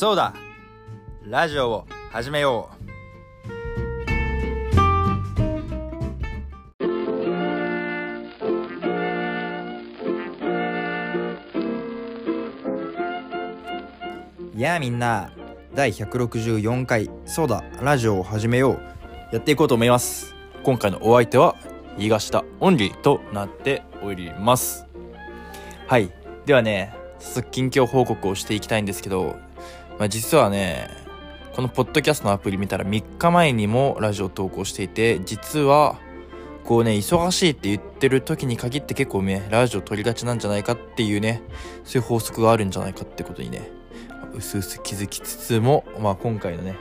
そうだ。ラジオを始めよう。やあみんな。第164回。そうだ。ラジオを始めよう。やっていこうと思います。今回のお相手は東田オンリーとなっております。はい。ではね早速近況報告をしていきたいんですけど、まあ、実はねこのポッドキャストのアプリ見たら3日前にもラジオ投稿していて実はこうね忙しいって言ってる時に限って結構ねラジオ撮りがちなんじゃないかっていうねそういう法則があるんじゃないかってことにねうすうす気づきつつも、まあ、今回のね、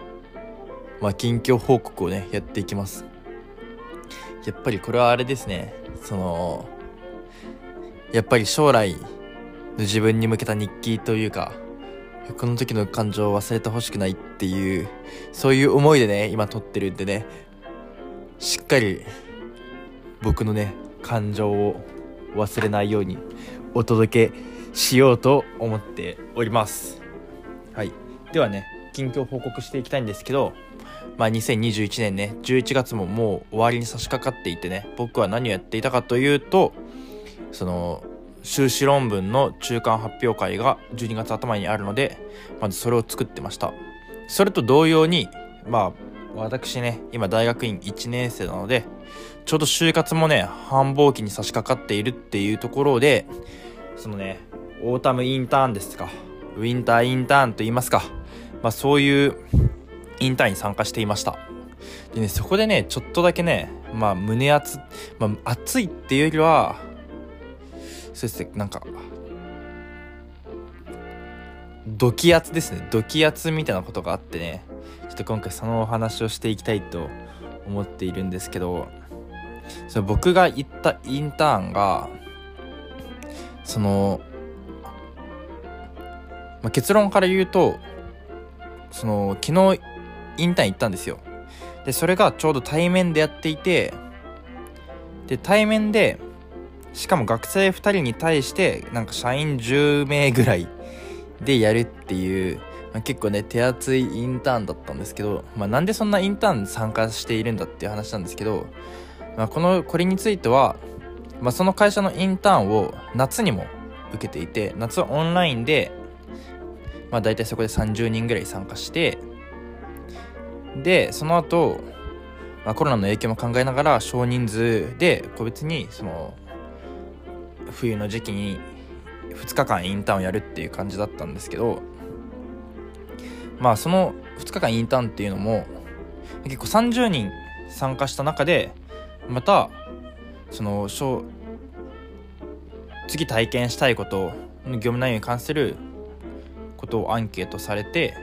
まあ、近況報告をねやっていきます。やっぱりこれはあれですねそのやっぱり将来の自分に向けた日記というかこの時の感情を忘れてほしくないっていうそういう思いでね今撮ってるんでねしっかり僕のね感情を忘れないようにお届けしようと思っております。はい。ではね近況報告していきたいんですけどまあ2021年ね11月ももう終わりに差し掛かっていてね僕は何をやっていたかというとその修士論文の中間発表会が12月頭にあるのでまずそれを作ってました。それと同様にまあ私ね今大学院1年生なのでちょうど就活もね繁忙期に差し掛かっているっていうところでそのねオータムインターンですかウィンターインターンと言いますかまあそういうインターンに参加していました。でねそこでねちょっとだけねまあ胸熱まあ熱いっていうよりはそうですね。なんかドキ圧ですね。ドキ圧みたいなことがあってね。ちょっと今回そのお話をしていきたいと思っているんですけどその僕が行ったインターンがその、まあ、結論から言うとその昨日インターン行ったんですよ。でそれがちょうど対面でやっていてで対面でしかも学生2人に対してなんか社員10名ぐらいでやるっていう、まあ、結構ね手厚いインターンだったんですけど、まあ、なんでそんなインターン参加しているんだっていう話なんですけど、まあ、このこれについては、まあ、その会社のインターンを夏にも受けていて夏はオンラインで、まあ、大体そこで30人ぐらい参加してでその後、まあコロナの影響も考えながら少人数で個別にその冬の時期に2日間インターンをやるっていう感じだったんですけどまあその2日間インターンっていうのも結構30人参加した中でまたその次体験したいこと業務内容に関することをアンケートされて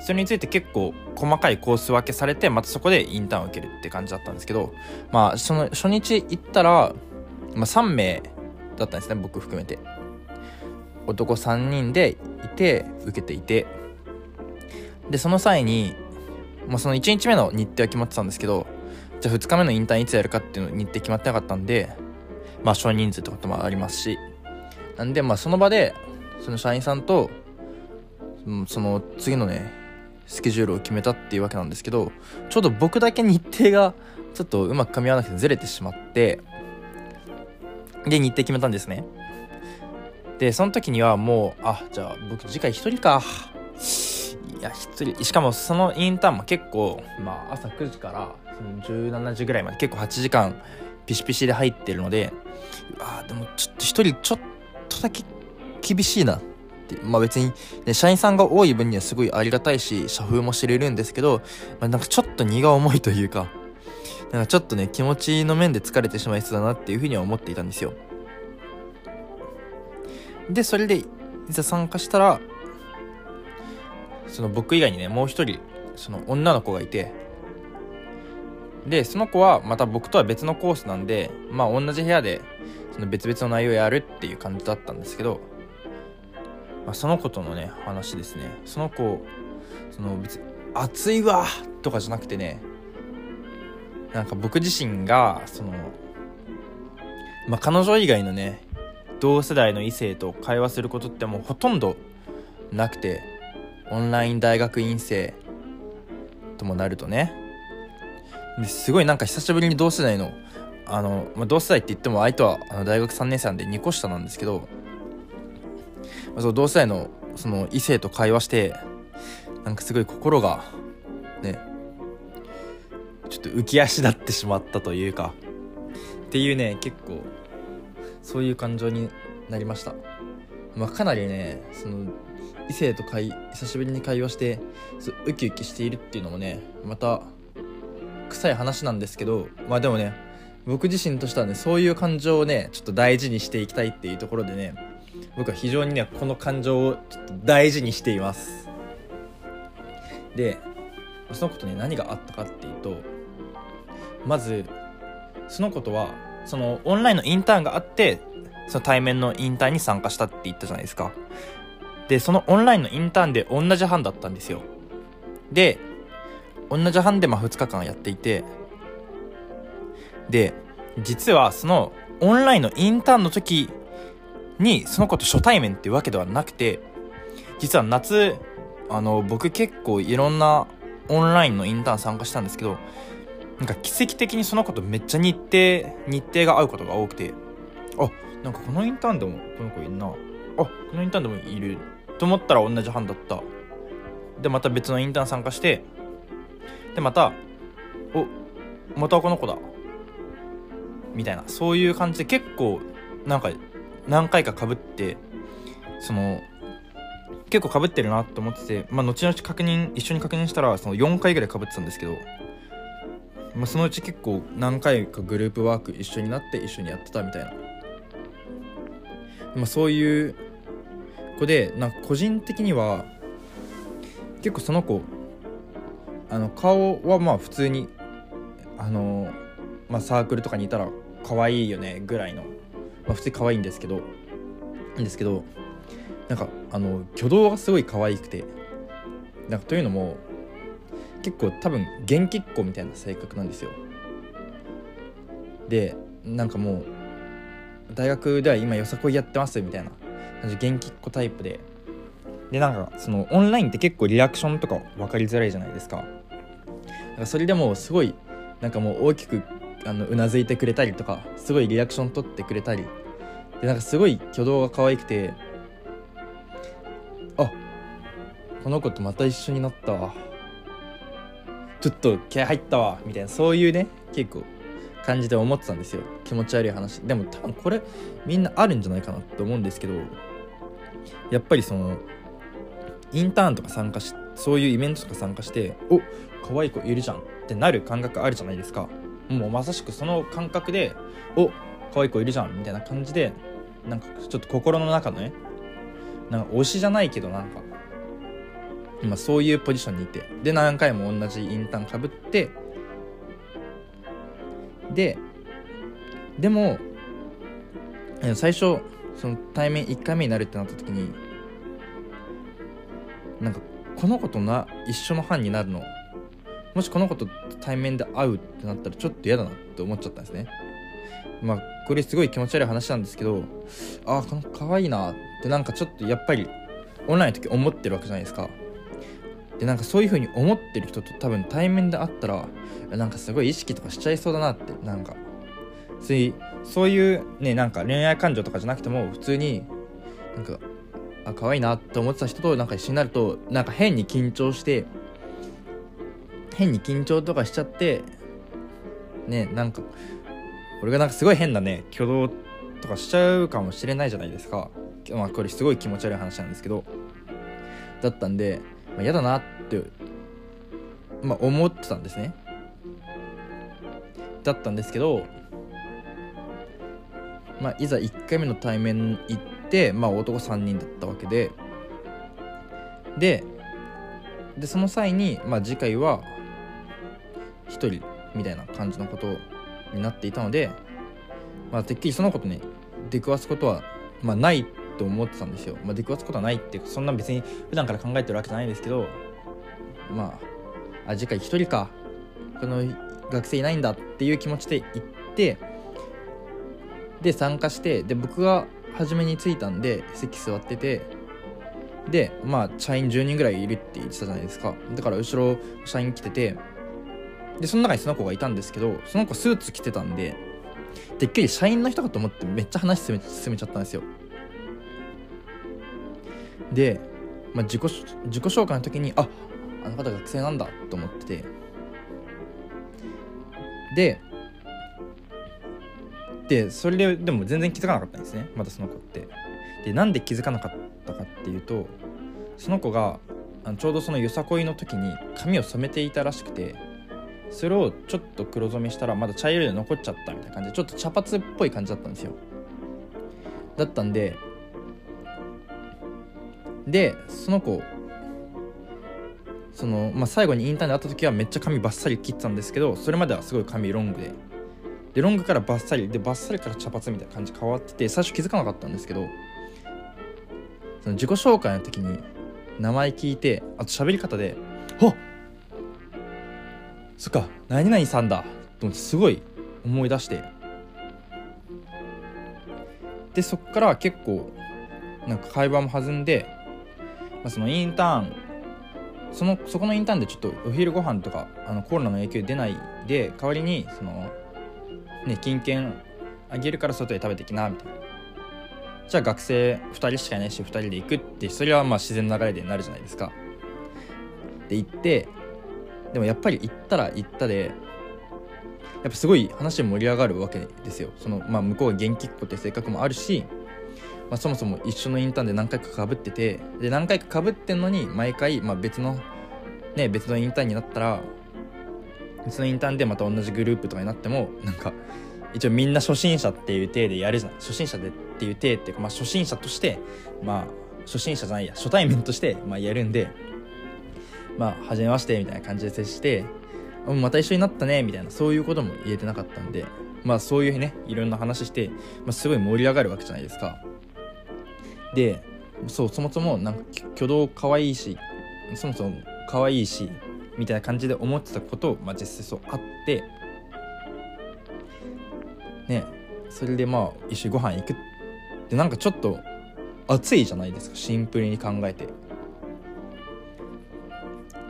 それについて結構細かいコース分けされてまたそこでインターンを受けるって感じだったんですけどまあその初日行ったら、まあ、3名だったんですね僕含めて。男3人でいて受けていて。でその際に、まあ、その1日目の日程は決まってたんですけどじゃあ2日目のインターンいつやるかっていうの日程決まってなかったんでまあ少人数ってこともありますし。なんでまあその場でその社員さんとその次のねスケジュールを決めたっていうわけなんですけどちょうど僕だけ日程がちょっとうまく噛み合わなくてずれてしまってで日程決めたんですね。でその時にはもうあじゃあ僕次回1人か。いや1人。しかもそのインターンも結構、まあ、朝9時からその17時ぐらいまで結構8時間ピシピシで入ってるのであでもちょっと1人ちょっとだけ厳しいなって。まあ別に、ね、社員さんが多い分にはすごいありがたいし社風も知れるんですけど、まあ、なんかちょっと荷が重いというかなんかちょっとね気持ちの面で疲れてしまいそうだなっていうふうには思っていたんですよ。でそれでいざ参加したらその僕以外にねもう一人その女の子がいてでその子はまた僕とは別のコースなんでまあ同じ部屋でその別々の内容をやるっていう感じだったんですけど、まあ、その子とのね話ですね。その子その別に熱いわとかじゃなくてねなんか僕自身がそのまあ彼女以外のね同世代の異性と会話することってもうほとんどなくてオンライン大学院生ともなるとね。ですごいなんか久しぶりに同世代のあの、まあ、同世代って言っても相手はあの大学3年生なんで2個下なんですけど、まあ、その同世代のその異性と会話してなんかすごい心がねちょっと浮き足立ってしまったというかっていうね結構そういう感情になりました。まあかなりねその異性と会久しぶりに会話してウキウキしているっていうのもねまた臭い話なんですけどまあでもね僕自身としてはねそういう感情をねちょっと大事にしていきたいっていうところでね僕は非常にねこの感情をちょっと大事にしています。でそのことね何があったかっていうとまずそのことはそのオンラインのインターンがあってその対面のインターンに参加したって言ったじゃないですか。でそのオンラインのインターンで同じ班だったんですよ。で同じ班でまあ2日間やっていてで実はそのオンラインのインターンの時にその子と初対面っていうわけではなくて実は夏あの僕結構いろんなオンラインのインターン参加したんですけどなんか奇跡的にその子とめっちゃ日程日程が合うことが多くて。あなんかこのインターンでもこの子いるな。あこのインターンでもいると思ったら同じ班だった。でまた別のインターン参加してでまたおまたこの子だ。みたいな。そういう感じで結構なんか何回かかぶってその結構かぶってるなと思ってて、まあ、後々確認一緒に確認したらその4回ぐらいかぶってたんですけど、まあ、そのうち結構何回かグループワーク一緒になって一緒にやってたみたいな、まあ、そういう子でなんか個人的には結構その子あの顔はまあ普通にあの、まあ、サークルとかにいたら可愛いよねぐらいの、まあ、普通に可愛いんですけどいいんですけどなんかあの挙動がすごい可愛くてなんかというのも結構多分元気っ子みたいな性格なんですよ。でなんかもう大学では今よさこいやってますみたいな元気っ子タイプで。でなんかそのオンラインって結構リアクションとか分かりづらいじゃないですか。なんかそれでもすごいなんかもう大きくあのうなずいてくれたりとかすごいリアクション取ってくれたり。でなんかすごい挙動が可愛くてあこの子とまた一緒になったわ。ちょっと気合入ったわみたいなそういうね結構感じで思ってたんですよ。気持ち悪い話。でも多分これみんなあるんじゃないかなって思うんですけどやっぱりそのインターンとか参加しそういうイベントとか参加してお可愛い子いるじゃんってなる感覚あるじゃないですか。もうまさしくその感覚でお可愛い子いるじゃんみたいな感じでなんかちょっと心の中のねなんか推しじゃないけどなんか今そういうポジションにいて。で何回も同じインターンかぶって。ででも最初その対面1回目になるってなった時になんかこの子とな一緒の班になるの。もしこの子と対面で会うってなったらちょっと嫌だなって思っちゃったんですね。まあこれすごい気持ち悪い話なんですけどああこの子可愛いなってなんかちょっとやっぱりオンラインの時思ってるわけじゃないですか。でなんかそういう風に思ってる人と多分対面で会ったらなんかすごい意識とかしちゃいそうだなってなんか。そういうそういうねなんか恋愛感情とかじゃなくても普通になんかあ可愛いなって思ってた人となんか一緒になるとなんか変に緊張して変に緊張とかしちゃってねなんか俺がなんかすごい変なね挙動とかしちゃうかもしれないじゃないですか。まあこれすごい気持ち悪い話なんですけどだったんで、まあ、嫌だなってまあ思ってたんですね。だったんですけどまあいざ1回目の対面行ってまあ男3人だったわけで。ででその際に、まあ、次回は1人みたいな感じのことになっていたので、まあ、てっきりそのことね出くわすことは、まあ、ないと思ってたんですよ、まあ、出くわすことはないってそんな別に普段から考えてるわけじゃないですけどまああ次回1人か。この学生いないんだっていう気持ちで行ってで参加してで僕が初めに着いたんで席座っててでまあ社員10人ぐらいいるって言ってたじゃないですか。だから後ろ社員来ててでその中にその子がいたんですけどその子スーツ着てたんでてっきり社員の人かと思ってめっちゃ話進め進めちゃったんですよ。で、まあ、自己自己紹介の時にああの方学生なんだと思ってて。ででそれででも全然気づかなかったんですね。まだその子って。でなんで気づかなかったかっていうとその子があのちょうどそのよさこいの時に髪を染めていたらしくてそれをちょっと黒染めしたらまだ茶色で残っちゃったみたいな感じでちょっと茶髪っぽい感じだったんですよ。だったんででその子その、まあ、最後にインターンで会った時はめっちゃ髪バッサリ切ったんですけどそれまではすごい髪ロングで。でロングからバッサリでバッサリから茶髪みたいな感じ変わってて最初気づかなかったんですけどその自己紹介の時に名前聞いてあと喋り方で「あっ!そっか何々さんだ」と思ってすごい思い出して。でそっから結構なんか会話も弾んで、まあ、そのインターンそのそこのインターンでちょっとお昼ご飯とかあのコロナの影響出ないで代わりにそのね金券あげるから外で食べてきなみたいな。じゃあ学生2人しかいないし2人で行くってそれはまあ自然な流れでなるじゃないですか。で行ってでもやっぱり行ったら行ったでやっぱすごい話盛り上がるわけですよ。その、まあ、向こうが元気っ子って性格もあるし、まあ、そもそも一緒のインターンで何回かかぶっててで何回かかぶってんのに毎回、まあ、別のね別のインターンになったら別のインターンでまた同じグループとかになってもなんか一応みんな初心者っていう体でやるじゃん。初心者でっていう体っていうか、まあ、初心者としてまあ初心者じゃないや初対面としてまあやるんでまあ初めましてみたいな感じで接してまた一緒になったねみたいなそういうことも言えてなかったんでまあそういうねいろんな話して、まあ、すごい盛り上がるわけじゃないですか。でそうそもそもなんか挙動可愛いしそもそも可愛いしみたいな感じで思ってたことを、まあ、実際そうあってねそれでまあ一緒にご飯行くってなんかちょっと熱いじゃないですかシンプルに考えて。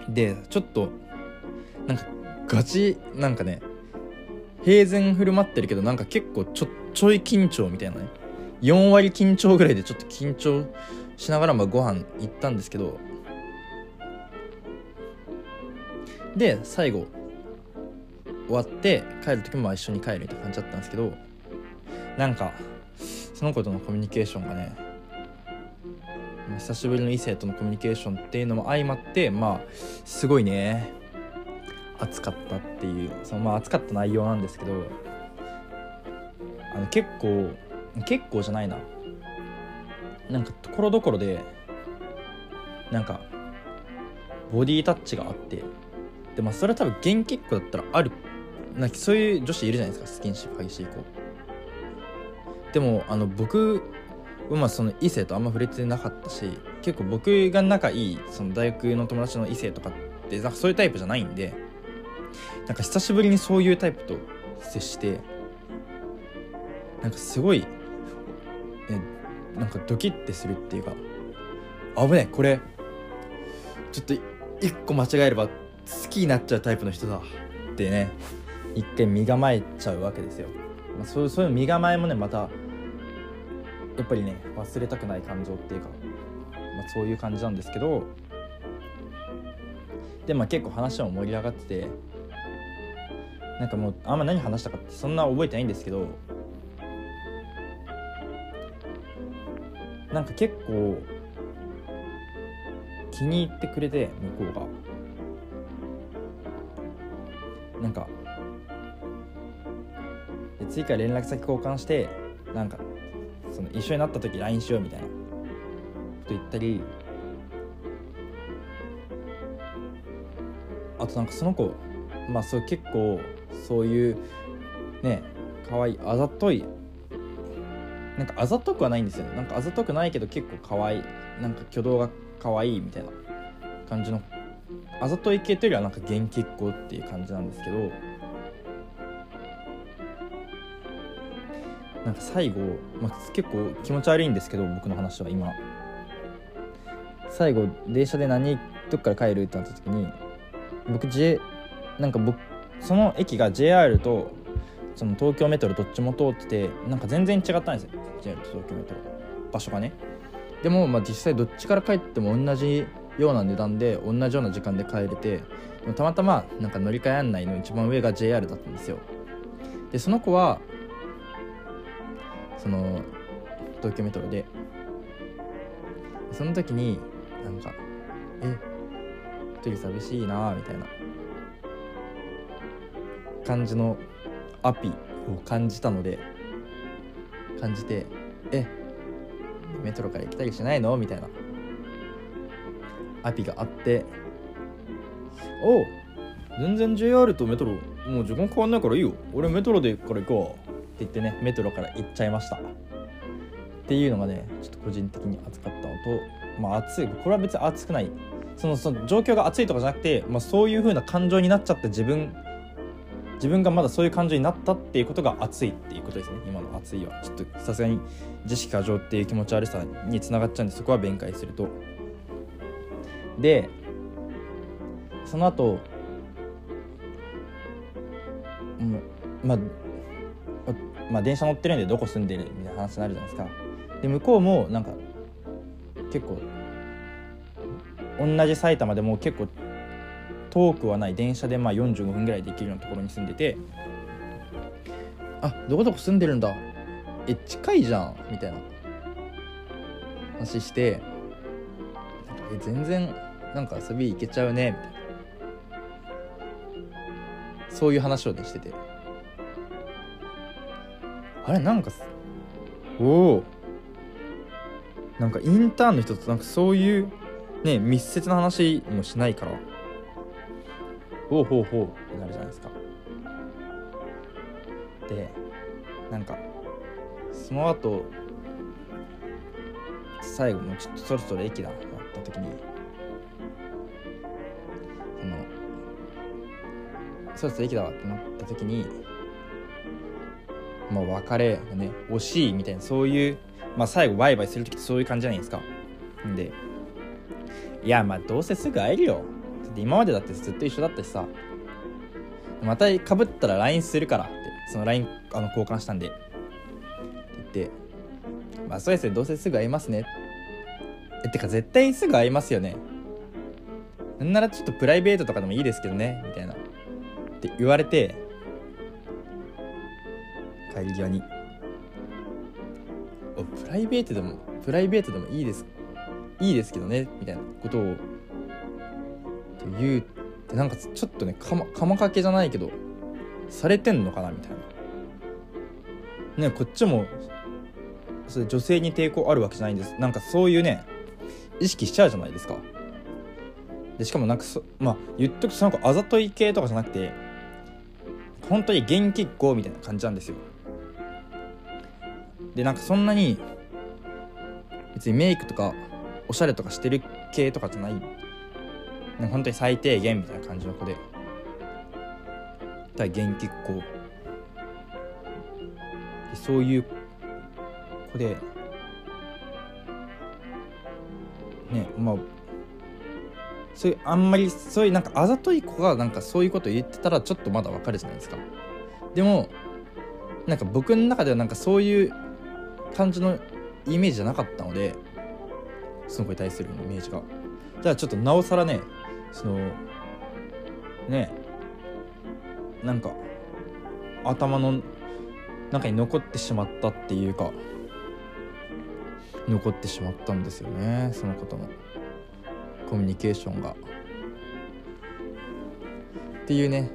でちょっとなんかガチなんかね平然振る舞ってるけどなんか結構ちょちょい緊張みたいなね。4割緊張ぐらいでちょっと緊張しながらまあご飯行ったんですけどで最後終わって帰る時も一緒に帰るみたいな感じだったんですけどなんかその子とのコミュニケーションがね久しぶりの異性とのコミュニケーションっていうのも相まってまあすごいね熱かったっていうそのまあ熱かった内容なんですけどあの結構結構じゃないな。なんかところどころでなんかボディタッチがあってでまあそれは多分元気っ子だったらある。なんかそういう女子いるじゃないですか。スキンシップ激しい子でもあの僕はまあその異性とあんま触れてなかったし結構僕が仲いいその大学の友達の異性とかってなんかそういうタイプじゃないんでなんか久しぶりにそういうタイプと接してなんかすごいなんかドキッてするっていうか危ねえこれちょっと一個間違えれば好きになっちゃうタイプの人だってね一見身構えちゃうわけですよ、まあ、そうそういう身構えもねまたやっぱりね忘れたくない感情っていうか、まあ、そういう感じなんですけどでまあ結構話も盛り上がっててなんかもうあんま何話したかってそんな覚えてないんですけどなんか結構気に入ってくれて向こうが。なんかで次から連絡先交換してなんかその一緒になった時 LINE しようみたいな。こと言ったりあとなんかその子まあそう結構そういうね可愛いあざといなんかあざとくはないんですよなんかあざとくないけど結構可愛いなんか挙動が可愛いみたいな感じの。あざとい系というよりはなんか元気っ子っていう感じなんですけど。なんか最後、まあ、結構気持ち悪いんですけど僕の話は今。最後電車で何どっから帰るってなった時に僕 J なんか僕その駅が JR とその東京メトロどっちも通っててなんか全然違ったんですよ。JR と東京メトロ場所がね。でもまあ実際どっちから帰っても同じような値段で同じような時間で帰れてたまたまなんか乗り換え案内の一番上が JR だったんですよ。でその子はその東京メトロで。その時になんか「え一人寂しいな」みたいな。感じのアピを感じたので感じて「えメトロから行きたりしないの?」みたいな。アピがあって「おう全然 JR とメトロもう時間変わんないからいいよ。俺メトロでから行こう」って言ってねメトロから行っちゃいました。っていうのがねちょっと個人的に熱かったのとまあ熱いこれは別に熱くない。そのその状況が熱いとかじゃなくて、まあ、そういう風な感情になっちゃった自分自分がまだそういう感情になったっていうことが熱いっていうことですね。今の熱いは。ちょっとさすがに自識過剰っていう気持ち悪さにつながっちゃうんでそこは弁解すると。でその後もうまあまあ電車乗ってるんでどこ住んでるみたいな話になるじゃないですか。で向こうもなんか結構同じ埼玉でも結構遠くはない電車でまあ45分ぐらいで行けるようなところに住んでてあどこどこ住んでるんだ。え近いじゃん。みたいな。話して。え全然なんか遊び行けちゃうね。みたいな。そういう話をねしてて。あれなんかおおなんかインターンの人となんかそういうね密接な話もしないから。ほうほうほうってなるじゃないですか。でなんかその後最後もうちょっとそろそろ駅だってなった時にそのそろそろ駅だわってなった時にもう別れがね惜しいみたいなそういうまあ最後バイバイする時ってそういう感じじゃないですか。んでいやまあどうせすぐ会えるよ。って今までだってずっと一緒だったしさ。またかぶったら LINE するからってその LINE あの交換したんで。って言ってまあそうですねどうせすぐ会いますね。えてか絶対すぐ会いますよね。なんならちょっとプライベートとかでもいいですけどね。みたいな。って言われて帰り際に。おプライベートでもプライベートでもいいですいいですけどね。みたいなことを言うってなんかちょっとねかまかまかけじゃないけどされてんのかなみたいな。ねこっちもそれ女性に抵抗あるわけじゃないんです。なんかそういうね意識しちゃうじゃないですか。でしかもなんかそまあ言っとくとその子あざとい系とかじゃなくて本当に元気っ子みたいな感じなんですよ。でなんかそんなに別にメイクとかおしゃれとかしてる系とかじゃない本当に最低限みたいな感じの子で。対元気っ子。でそういう子で。ねまあそういうあんまりそういうなんかあざとい子がなんかそういうこと言ってたらちょっとまだわかるじゃないですか。でもなんか僕の中ではなんかそういう感じのイメージじゃなかったので。その子に対するイメージが。じゃあちょっとなおさらねそのね。なんか頭の中に残ってしまったっていうか残ってしまったんですよね。そのことの。コミュニケーションが。っていうね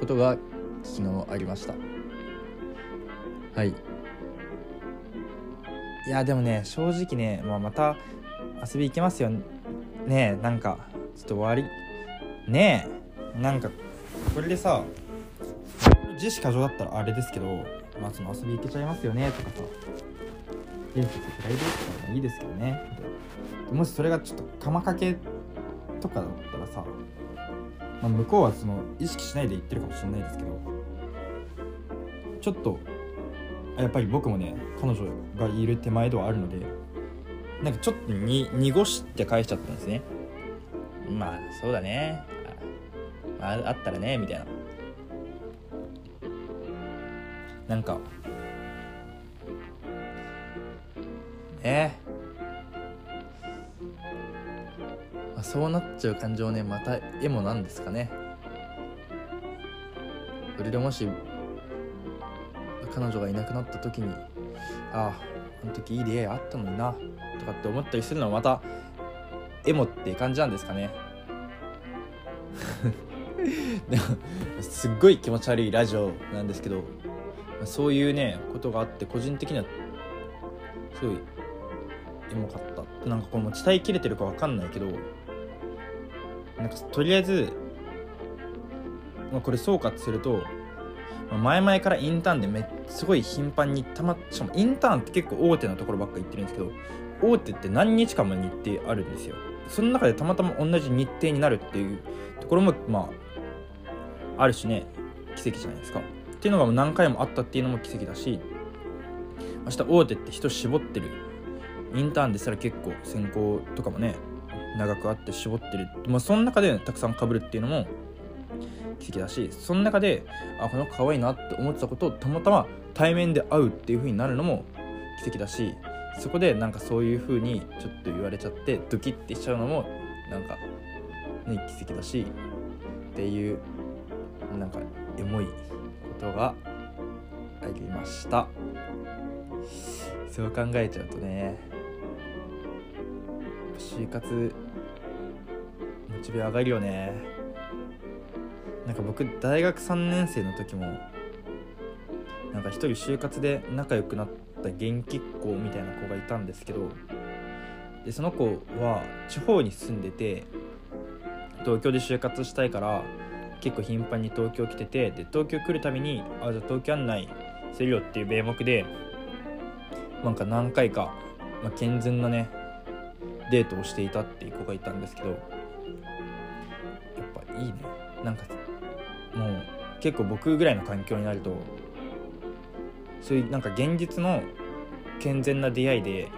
ことが昨日ありました。はい。いやでもね正直ね、まあ、また遊び行けますよ。ねなんかちょっと終わり。ねえ。なんかこれでさ自主過剰だったらあれですけどまあその遊び行けちゃいますよねとかさ。いやプライベートとかもいいですけどね。もしそれがちょっと釜かけとかだったらさ、まあ、向こうはその意識しないで言ってるかもしれないですけどちょっとやっぱり僕もね彼女がいる手前ではあるのでなんかちょっとに濁して返しちゃったんですね。まあそうだね。ああったらねみたいな。なんか。えまあ、そうなっちゃう感情ねまた絵もなんですかね。それでもし彼女がいなくなった時にあああの時いい出会いあったのになとかって思ったりするのはまたエモって感じなんですかね。でもすっごい気持ち悪いラジオなんですけどそういうねことがあって個人的にはすごいエモかった。なんかこの伝えきれてるか分かんないけどなんかとりあえず、まあ、これ総括すると、ま、前々からインターンでめすごい頻繁にたましかもインターンって結構大手のところばっか行ってるんですけど大手って何日間も日程あるんですよ。その中でたまたま同じ日程になるっていうところもまあある種ね奇跡じゃないですか。っていうのが何回もあったっていうのも奇跡だし明日大手って人絞ってる。インターンですら結構選考とかもね長くあって絞ってる、まあ、その中でたくさんかぶるっていうのも奇跡だしその中であこの子可愛いなって思ってたことをたまたま対面で会うっていう風になるのも奇跡だしそこでなんかそういう風にちょっと言われちゃってドキッてしちゃうのもなんかね奇跡だしっていうなんかエモいことがありました。そう考えちゃうとね就活モチベ上がるよね。なんか僕大学3年生の時もなんか一人就活で仲良くなった元気っ子みたいな子がいたんですけどでその子は地方に住んでて東京で就活したいから結構頻繁に東京来ててで東京来るたびにあじゃあ東京案内するよっていう名目でなんか何回か、まあ、健全なねデートをしていたっていう子がいたんですけどやっぱいいね。なんかもう結構僕ぐらいの環境になるとそういうなんか現実の健全な出会いで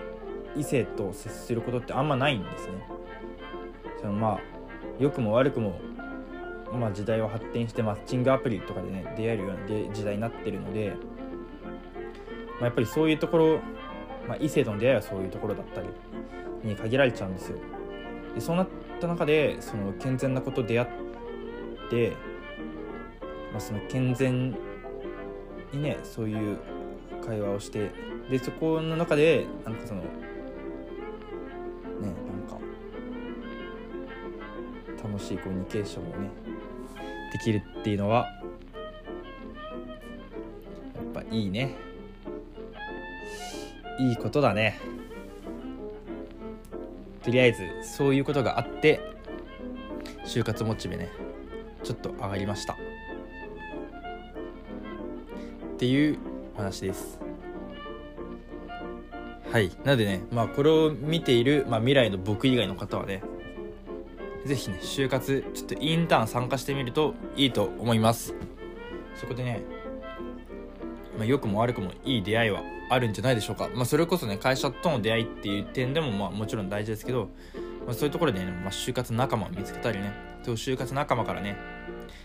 異性と接することってあんまないんですね。そのまあ良くも悪くもまあ時代は発展してマッチングアプリとかでね出会えるような時代になってるので、まあ、やっぱりそういうところ、まあ、異性との出会いはそういうところだったりに限られちゃうんですよ。でそうなった中でその健全なこと出会って、まあ、その健全にねそういう会話をしてでそこの中でなんかそのねなんか楽しいコミュニケーションをねできるっていうのはやっぱいいね。いいことだね。とりあえずそういうことがあって就活モチベねちょっと上がりました。っていう話です。はい。なのでねまあこれを見ている、まあ、未来の僕以外の方はねぜひね就活ちょっとインターン参加してみるといいと思います。そこでね、まあ、良くも悪くもいい出会いはあるんじゃないでしょうか、まあ、それこそね会社との出会いっていう点でもまあもちろん大事ですけど、まあ、そういうところでね、まあ、就活仲間を見つけたりねそう就活仲間からね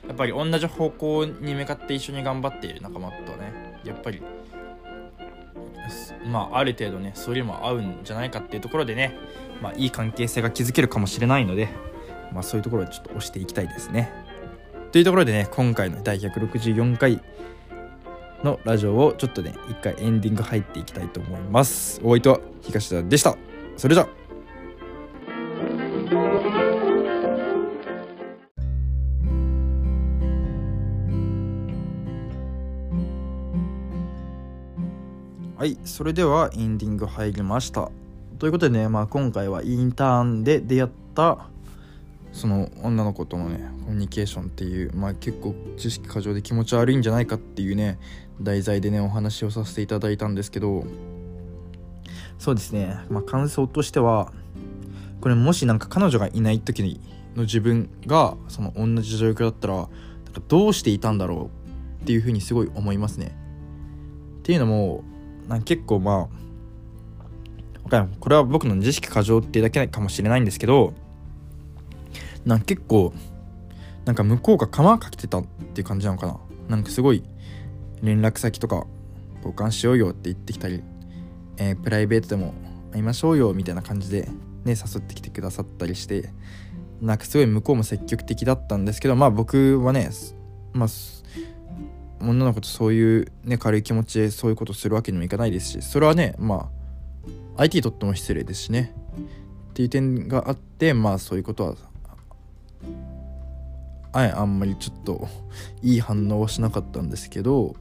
やっぱり同じ方向に向かって一緒に頑張っている仲間とねやっぱりまあある程度ねそれも合うんじゃないかっていうところでねまあいい関係性が築けるかもしれないのでまあそういうところでちょっと押していきたいですね。というところでね今回の第164回のラジオをちょっとね一回エンディング入っていきたいと思います。お相手は東田でした。それじゃはいそれではエンディング入りましたということでね、まあ、今回はインターンで出会ったその女の子とのねコミュニケーションっていう、まあ、結構知識過剰で気持ち悪いんじゃないかっていうね題材でねお話をさせていただいたんですけどそうですね、まあ、感想としてはこれもしなんか彼女がいない時の自分がその同じ状況だったらなんかどうしていたんだろうっていうふうにすごい思いますね。っていうのも結構まあこれは僕の自意識過剰ってだけかもしれないんですけどなんか結構なんか向こうが釜かけてたっていう感じなのかな。なんかすごい連絡先とか交換しようよって言ってきたり、えー、プライベートでも会いましょうよみたいな感じでね誘ってきてくださったりしてなんかすごい向こうも積極的だったんですけどまあ僕はねまあ女の子とそういうね軽い気持ちでそういうことするわけにもいかないですしそれはねまあ相手にとっても失礼ですしね。っていう点があってまあそういうことはああんまりちょっといい反応はしなかったんですけど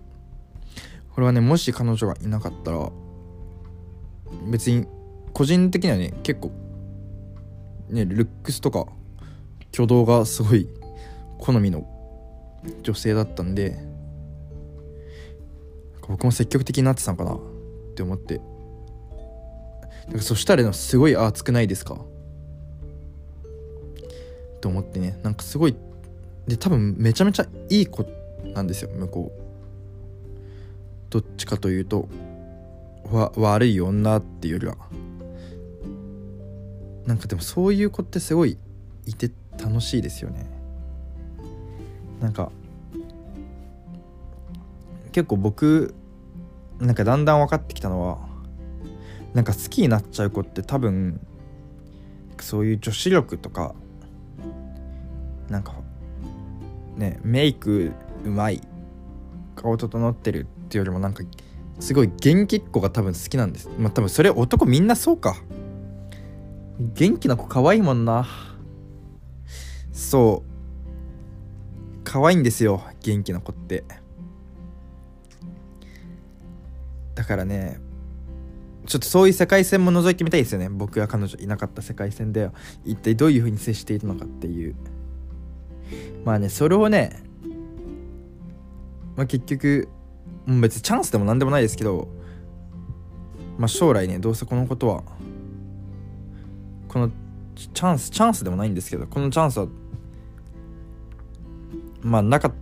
これはねもし彼女がいなかったら別に個人的にはね結構ねルックスとか挙動がすごい好みの女性だったんで僕も積極的になってたのかな？って思って。なんかそしたらすごい熱くないですか？と思ってね。なんかすごいで多分めちゃめちゃいい子なんですよ。向こう。どっちかというとわ悪い女っていうよりは。なんかでもそういう子ってすごいいて楽しいですよね。なんか結構僕なんかだんだん分かってきたのはなんか好きになっちゃう子って多分そういう女子力とかなんかねメイクうまい顔整ってるっていうよりもなんかすごい元気っ子が多分好きなんです。まあ多分それ男みんなそうか。元気な子可愛いもんな。そう。可愛いんですよ元気な子って。だからねちょっとそういう世界線も覗いてみたいですよね。僕が彼女いなかった世界線で一体どういう風に接しているのかっていう。まあねそれをねまあ結局もう別にチャンスでも何でもないですけどまあ将来ねどうせこのことはこのチャンスチャンスでもないんですけどこのチャンスはまあなかっ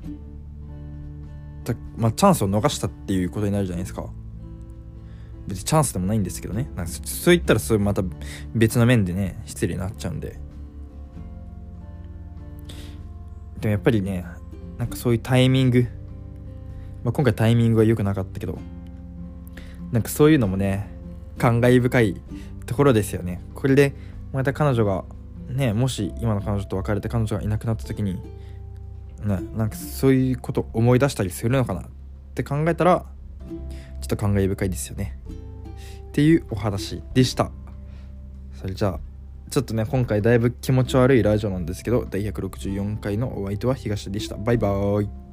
たまあチャンスを逃したっていうことになるじゃないですか。別にチャンスでもないんですけどね。なんかそう言ったらそれまた別の面でね失礼になっちゃうんで。でもやっぱりねなんかそういうタイミング、まあ、今回タイミングは良くなかったけど。なんかそういうのもね感慨深いところですよね。これでまた彼女がねもし今の彼女と別れて彼女がいなくなった時にななんかそういうこと思い出したりするのかなって考えたらちょっと感慨深いですよね。っていうお話でした。それじゃあちょっとね今回だいぶ気持ち悪いラジオなんですけど第164回のお相手は東でした。バイバーイ。